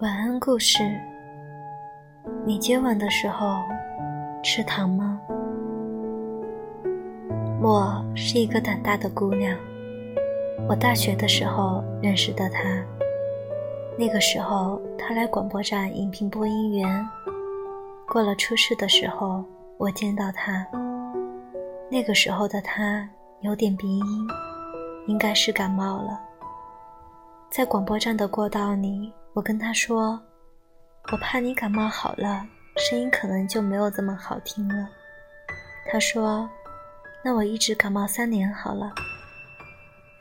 晚安故事。你接吻的时候吃糖吗？我是一个胆大的姑娘。我大学的时候认识的她，那个时候她来广播站应聘播音员。过了初试的时候，我见到她。那个时候的她有点鼻音，应该是感冒了。在广播站的过道里，我跟他说：“我怕你感冒好了，声音可能就没有这么好听了。”他说：“那我一直感冒三年好了。”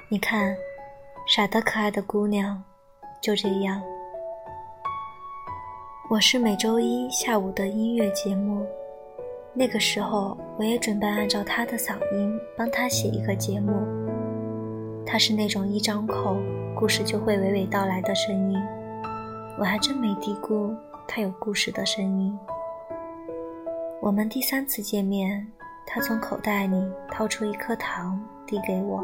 你看，傻得可爱的姑娘，就这样。我是每周一下午的音乐节目，那个时候我也准备按照她的嗓音帮她写一个节目。她是那种一张口。故事就会娓娓道来的声音，我还真没低估他有故事的声音。我们第三次见面，他从口袋里掏出一颗糖递给我。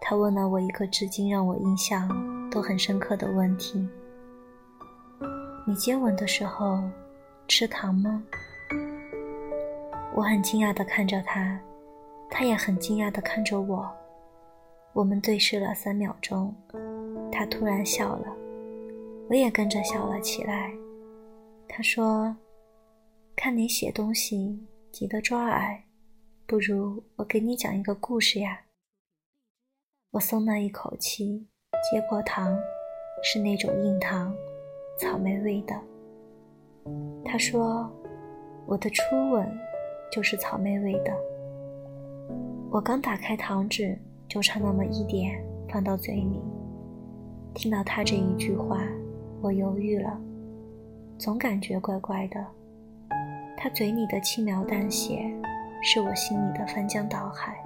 他问了我一个至今让我印象都很深刻的问题：“你接吻的时候吃糖吗？”我很惊讶地看着他，他也很惊讶地看着我。我们对视了三秒钟，他突然笑了，我也跟着笑了起来。他说：“看你写东西急得抓耳，不如我给你讲一个故事呀。”我松了一口气，接过糖，是那种硬糖，草莓味的。他说：“我的初吻就是草莓味的。”我刚打开糖纸。就差那么一点放到嘴里。听到他这一句话，我犹豫了，总感觉怪怪的。他嘴里的轻描淡写，是我心里的翻江倒海。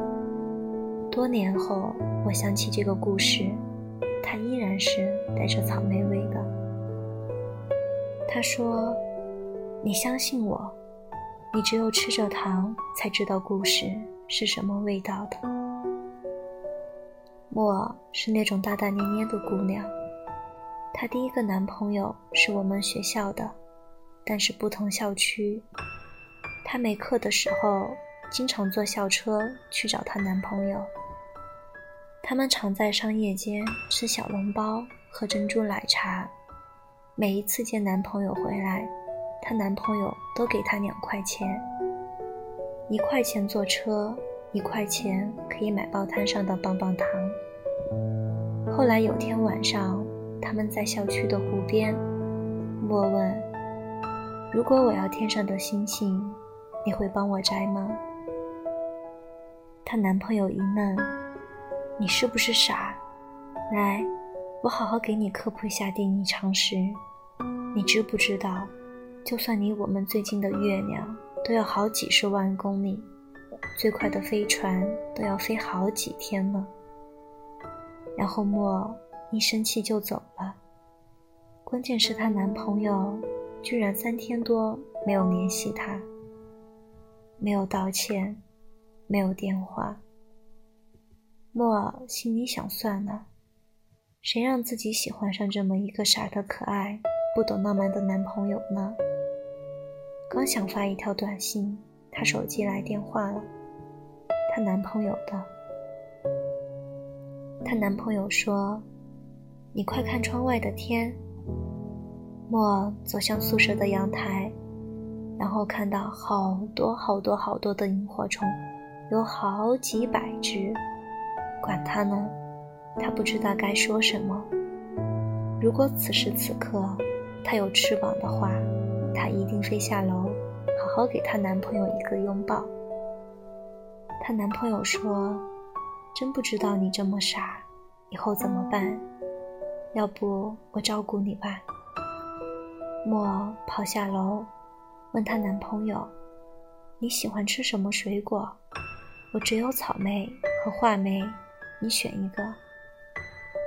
多年后，我想起这个故事，它依然是带着草莓味的。他说：“你相信我，你只有吃着糖才知道故事是什么味道的。”莫是那种大大咧咧的姑娘，她第一个男朋友是我们学校的，但是不同校区。她没课的时候，经常坐校车去找她男朋友。他们常在商业街吃小笼包、喝珍珠奶茶。每一次见男朋友回来，她男朋友都给她两块钱，一块钱坐车。一块钱可以买报摊上的棒棒糖。后来有天晚上，他们在校区的湖边，莫问：“如果我要天上的星星，你会帮我摘吗？”她男朋友一愣：“你是不是傻？来，我好好给你科普一下地理常识。你知不知道，就算离我们最近的月亮都要好几十万公里。”最快的飞船都要飞好几天了。然后莫一生气就走了。关键是她男朋友居然三天多没有联系她，没有道歉，没有电话。莫心里想：算了，谁让自己喜欢上这么一个傻的可爱、不懂浪漫的男朋友呢？刚想发一条短信。她手机来电话了，她男朋友的。她男朋友说：“你快看窗外的天。”莫走向宿舍的阳台，然后看到好多好多好多的萤火虫，有好几百只。管他呢，他不知道该说什么。如果此时此刻他有翅膀的话，他一定飞下楼。好好给她男朋友一个拥抱。她男朋友说：“真不知道你这么傻，以后怎么办？要不我照顾你吧。”莫跑下楼，问她男朋友：“你喜欢吃什么水果？我只有草莓和话梅，你选一个。”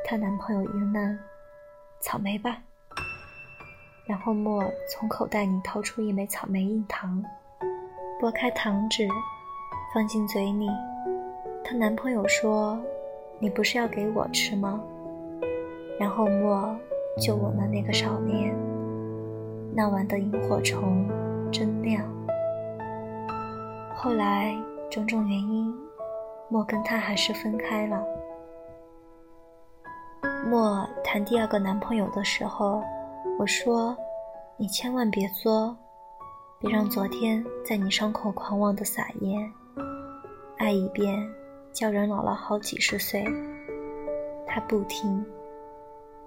她男朋友一愣：“草莓吧。”然后莫从口袋里掏出一枚草莓硬糖，剥开糖纸，放进嘴里。她男朋友说：“你不是要给我吃吗？”然后莫就吻了那个少年。那晚的萤火虫真亮。后来种种原因，莫跟他还是分开了。莫谈第二个男朋友的时候，我说：“你千万别作，别让昨天在你伤口狂妄的撒盐。爱一遍，叫人老了好几十岁。”他不听，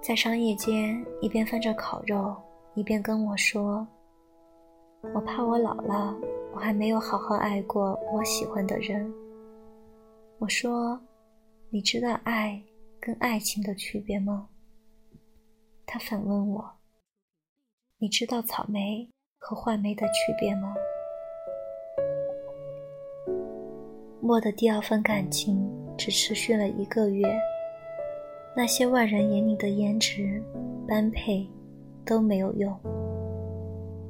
在商业街一边翻着烤肉。一边跟我说：“我怕我老了，我还没有好好爱过我喜欢的人。”我说：“你知道爱跟爱情的区别吗？”他反问我：“你知道草莓和坏莓的区别吗？”莫的第二份感情只持续了一个月，那些外人眼里的颜值、般配。都没有用，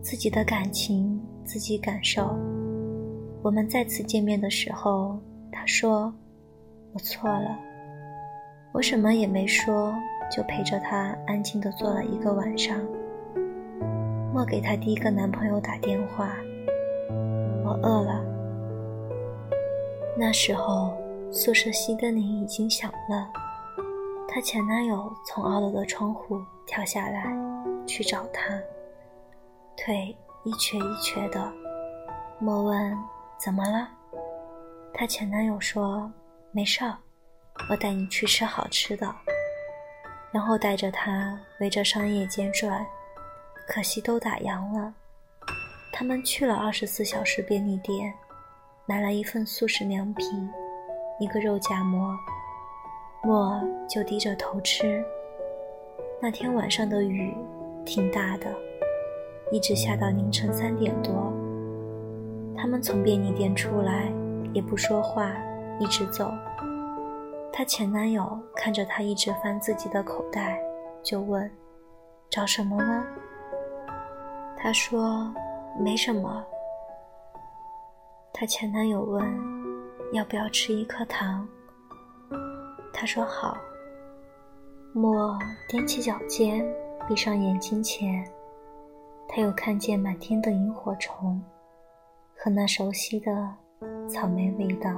自己的感情自己感受。我们再次见面的时候，他说：“我错了。”我什么也没说，就陪着他安静的坐了一个晚上。莫给他第一个男朋友打电话，我饿了。那时候宿舍熄灯铃已经响了，她前男友从二楼的窗户跳下来。去找她，腿一瘸一瘸的。莫问怎么了，她前男友说没事儿，我带你去吃好吃的。然后带着她围着商业街转，可惜都打烊了。他们去了二十四小时便利店，买了一份速食凉皮，一个肉夹馍，莫就低着头吃。那天晚上的雨。挺大的，一直下到凌晨三点多。他们从便利店出来，也不说话，一直走。她前男友看着她一直翻自己的口袋，就问：“找什么呢？”她说：“没什么。”她前男友问：“要不要吃一颗糖？”他说：“好。”莫踮起脚尖。闭上眼睛前，他又看见满天的萤火虫和那熟悉的草莓味道。